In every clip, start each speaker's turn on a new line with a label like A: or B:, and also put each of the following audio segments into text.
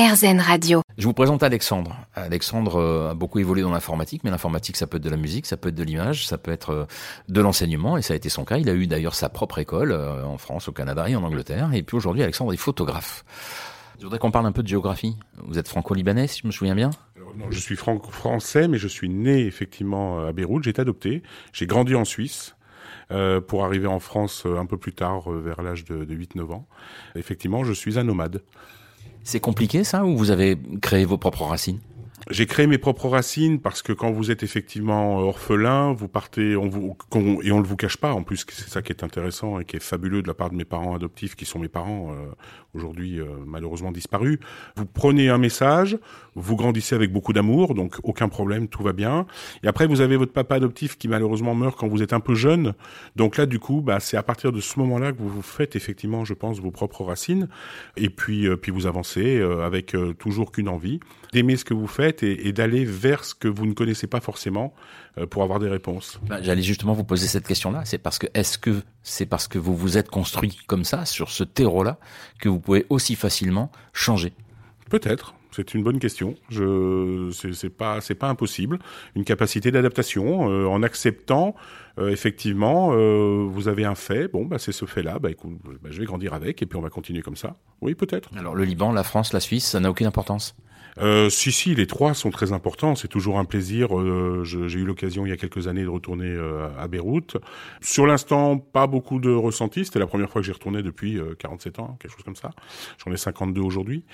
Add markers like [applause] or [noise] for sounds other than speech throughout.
A: RZN Radio.
B: Je vous présente Alexandre. Alexandre euh, a beaucoup évolué dans l'informatique, mais l'informatique, ça peut être de la musique, ça peut être de l'image, ça peut être euh, de l'enseignement, et ça a été son cas. Il a eu d'ailleurs sa propre école euh, en France, au Canada et en Angleterre. Et puis aujourd'hui, Alexandre est photographe. Je voudrais qu'on parle un peu de géographie. Vous êtes franco-libanais, si je me souviens bien?
C: Non, je suis franco-français, mais je suis né effectivement à Beyrouth. J'ai été adopté. J'ai grandi en Suisse. Euh, pour arriver en France un peu plus tard, vers l'âge de, de 8-9 ans. Effectivement, je suis un nomade.
B: C'est compliqué ça ou vous avez créé vos propres racines?
C: J'ai créé mes propres racines parce que quand vous êtes effectivement orphelin, vous partez, on vous, et on ne vous cache pas. En plus, c'est ça qui est intéressant et qui est fabuleux de la part de mes parents adoptifs, qui sont mes parents euh, aujourd'hui euh, malheureusement disparus. Vous prenez un message, vous grandissez avec beaucoup d'amour, donc aucun problème, tout va bien. Et après, vous avez votre papa adoptif qui malheureusement meurt quand vous êtes un peu jeune. Donc là, du coup, bah, c'est à partir de ce moment-là que vous vous faites effectivement, je pense, vos propres racines. Et puis, euh, puis vous avancez avec toujours qu'une envie d'aimer ce que vous faites et, d'aller vers ce que vous ne connaissez pas forcément euh, pour avoir des réponses.
B: Ben, J'allais justement vous poser cette question-là. C'est parce que est-ce que c'est parce que vous vous êtes construit comme ça sur ce terreau-là que vous pouvez aussi facilement changer?
C: Peut-être. C'est une bonne question. Je, c'est pas, c'est pas impossible. Une capacité d'adaptation euh, en acceptant, euh, effectivement, vous avez un fait. Bon, bah c'est ce fait-là. Bah écoute, bah, je vais grandir avec et puis on va continuer comme ça. Oui, peut-être.
B: Alors le Liban, la France, la Suisse, ça n'a aucune importance.
C: Euh, si, si, les trois sont très importants. C'est toujours un plaisir. Euh, j'ai eu l'occasion il y a quelques années de retourner euh, à Beyrouth. Sur l'instant, pas beaucoup de ressentis. C'était la première fois que j'y retournais depuis 47 ans, quelque chose comme ça. J'en ai 52 aujourd'hui.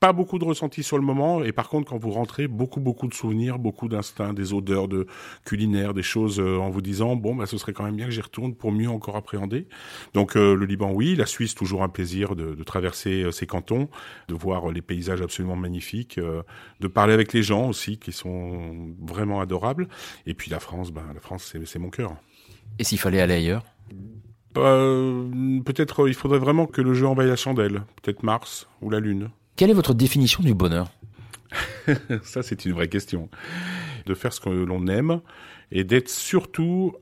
C: Pas beaucoup de ressentis sur le moment, et par contre, quand vous rentrez, beaucoup, beaucoup de souvenirs, beaucoup d'instincts, des odeurs de culinaires, des choses en vous disant, bon, bah, ce serait quand même bien que j'y retourne pour mieux encore appréhender. Donc, le Liban, oui. La Suisse, toujours un plaisir de, de traverser ces cantons, de voir les paysages absolument magnifiques euh, de parler avec les gens aussi, qui sont vraiment adorables. Et puis la France, ben, la France, c'est mon cœur.
B: Et s'il fallait aller ailleurs?
C: Euh, Peut-être euh, il faudrait vraiment que le jeu envahisse la chandelle. Peut-être Mars ou la Lune.
B: Quelle est votre définition du bonheur [laughs]
C: Ça, c'est une vraie question. De faire ce que l'on aime et d'être surtout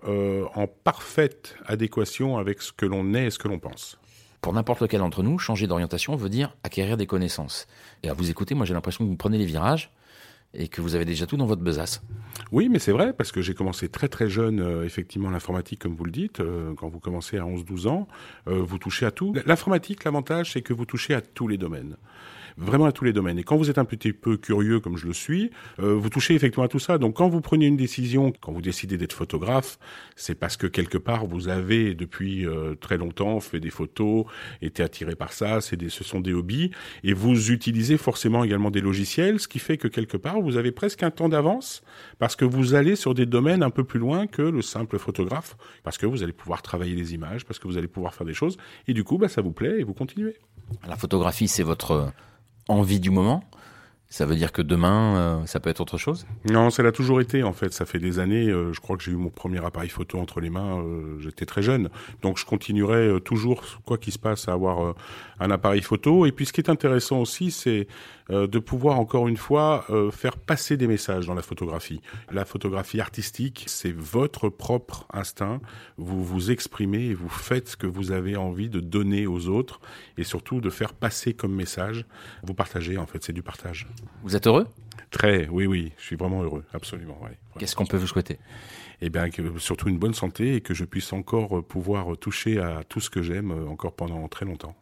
C: en parfaite adéquation avec ce que l'on est et ce que l'on pense
B: pour n'importe lequel d'entre nous, changer d'orientation veut dire acquérir des connaissances. Et à vous écouter, moi j'ai l'impression que vous prenez les virages et que vous avez déjà tout dans votre besace.
C: Oui, mais c'est vrai, parce que j'ai commencé très très jeune, euh, effectivement, l'informatique, comme vous le dites. Euh, quand vous commencez à 11-12 ans, euh, vous touchez à tout. L'informatique, l'avantage, c'est que vous touchez à tous les domaines vraiment à tous les domaines. Et quand vous êtes un petit peu curieux, comme je le suis, euh, vous touchez effectivement à tout ça. Donc quand vous prenez une décision, quand vous décidez d'être photographe, c'est parce que quelque part vous avez depuis euh, très longtemps fait des photos, été attiré par ça. Ce sont des hobbies, et vous utilisez forcément également des logiciels, ce qui fait que quelque part vous avez presque un temps d'avance parce que vous allez sur des domaines un peu plus loin que le simple photographe, parce que vous allez pouvoir travailler les images, parce que vous allez pouvoir faire des choses, et du coup, bah, ça vous plaît et vous continuez.
B: La photographie, c'est votre envie du moment ça veut dire que demain, euh, ça peut être autre chose?
C: Non, ça l'a toujours été en fait. Ça fait des années. Euh, je crois que j'ai eu mon premier appareil photo entre les mains. Euh, j'étais très jeune, donc je continuerai toujours, quoi qu'il se passe, à avoir un appareil photo. Et puis, ce qui est intéressant aussi, c'est de pouvoir encore une fois faire passer des messages dans la photographie. La photographie artistique, c'est votre propre instinct. Vous vous exprimez et vous faites ce que vous avez envie de donner aux autres, et surtout de faire passer comme message. Vous partagez en fait, c'est du partage.
B: Vous êtes heureux?
C: Très, oui, oui, je suis vraiment heureux, absolument.
B: Qu'est-ce qu'on peut vous souhaiter?
C: Eh bien, surtout une bonne santé et que je puisse encore pouvoir toucher à tout ce que j'aime encore pendant très longtemps.